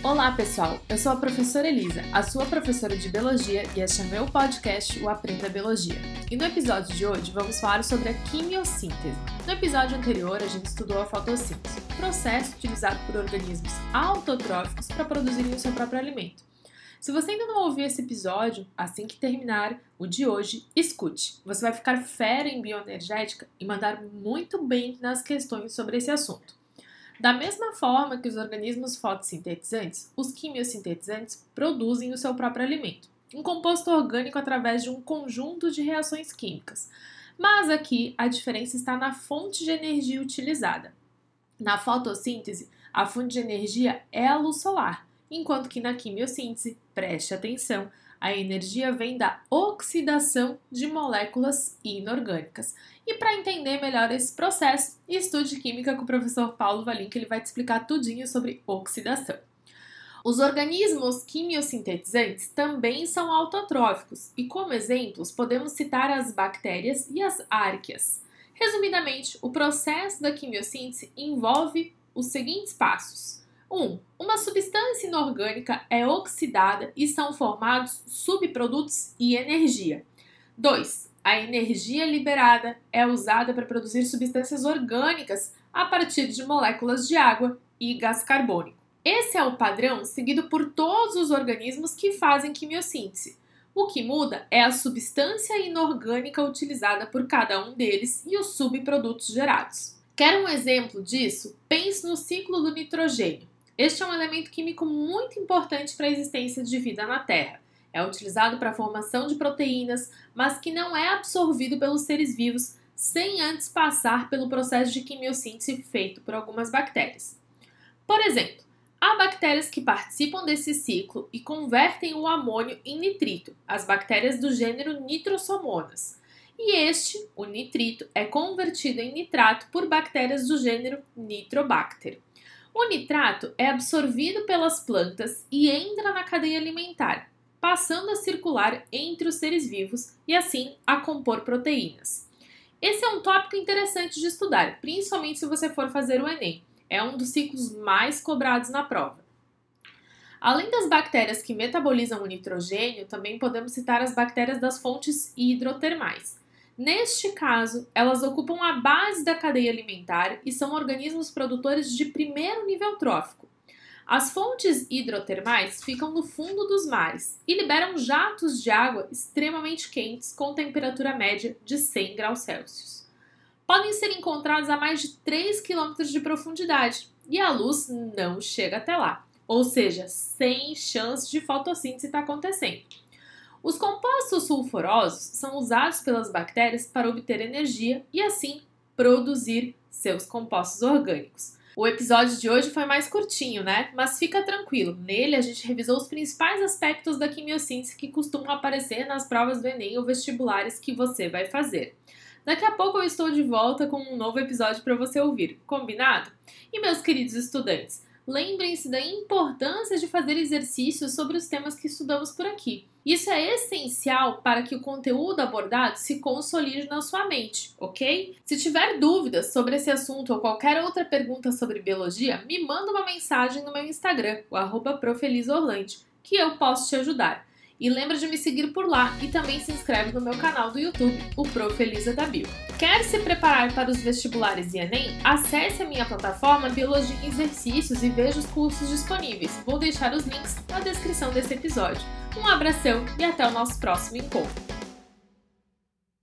Olá, pessoal! Eu sou a professora Elisa, a sua professora de Biologia, e este é meu podcast, o Aprenda Biologia. E no episódio de hoje vamos falar sobre a quimiossíntese. No episódio anterior, a gente estudou a fotossíntese, processo utilizado por organismos autotróficos para produzirem o seu próprio alimento. Se você ainda não ouviu esse episódio, assim que terminar o de hoje, escute. Você vai ficar fera em bioenergética e mandar muito bem nas questões sobre esse assunto. Da mesma forma que os organismos fotossintetizantes, os quimiosintetizantes produzem o seu próprio alimento, um composto orgânico através de um conjunto de reações químicas. Mas aqui a diferença está na fonte de energia utilizada. Na fotossíntese, a fonte de energia é a luz solar, enquanto que na quimiossíntese, preste atenção, a energia vem da oxidação de moléculas inorgânicas. E para entender melhor esse processo, estude química com o professor Paulo Valim, que ele vai te explicar tudinho sobre oxidação. Os organismos quimiosintetizantes também são autotróficos e, como exemplos, podemos citar as bactérias e as árqueas. Resumidamente, o processo da quimiossíntese envolve os seguintes passos: 1. Um, uma substância inorgânica é oxidada e são formados subprodutos e energia. 2. A energia liberada é usada para produzir substâncias orgânicas a partir de moléculas de água e gás carbônico. Esse é o padrão seguido por todos os organismos que fazem quimiossíntese. O que muda é a substância inorgânica utilizada por cada um deles e os subprodutos gerados. Quer um exemplo disso? Pense no ciclo do nitrogênio. Este é um elemento químico muito importante para a existência de vida na Terra. É utilizado para a formação de proteínas, mas que não é absorvido pelos seres vivos sem antes passar pelo processo de quimiossíntese feito por algumas bactérias. Por exemplo, há bactérias que participam desse ciclo e convertem o amônio em nitrito, as bactérias do gênero Nitrosomonas. E este, o nitrito, é convertido em nitrato por bactérias do gênero Nitrobacter. O nitrato é absorvido pelas plantas e entra na cadeia alimentar, passando a circular entre os seres vivos e assim a compor proteínas. Esse é um tópico interessante de estudar, principalmente se você for fazer o Enem. É um dos ciclos mais cobrados na prova. Além das bactérias que metabolizam o nitrogênio, também podemos citar as bactérias das fontes hidrotermais. Neste caso, elas ocupam a base da cadeia alimentar e são organismos produtores de primeiro nível trófico. As fontes hidrotermais ficam no fundo dos mares e liberam jatos de água extremamente quentes com temperatura média de 100 graus Celsius. Podem ser encontrados a mais de 3 km de profundidade e a luz não chega até lá, ou seja, sem chance de fotossíntese estar acontecendo. Os compostos sulfurosos são usados pelas bactérias para obter energia e assim produzir seus compostos orgânicos. O episódio de hoje foi mais curtinho, né? Mas fica tranquilo, nele a gente revisou os principais aspectos da quimiossíntese que costumam aparecer nas provas do Enem ou vestibulares que você vai fazer. Daqui a pouco eu estou de volta com um novo episódio para você ouvir, combinado? E meus queridos estudantes, lembrem-se da importância de fazer exercícios sobre os temas que estudamos por aqui. Isso é essencial para que o conteúdo abordado se consolide na sua mente, ok? Se tiver dúvidas sobre esse assunto ou qualquer outra pergunta sobre biologia, me manda uma mensagem no meu Instagram, o arroba que eu posso te ajudar. E lembra de me seguir por lá e também se inscreve no meu canal do YouTube, o Prof. Elisa da Bio. Quer se preparar para os vestibulares e Enem? Acesse a minha plataforma Biologia em Exercícios e veja os cursos disponíveis. Vou deixar os links na descrição desse episódio. Um abração e até o nosso próximo encontro.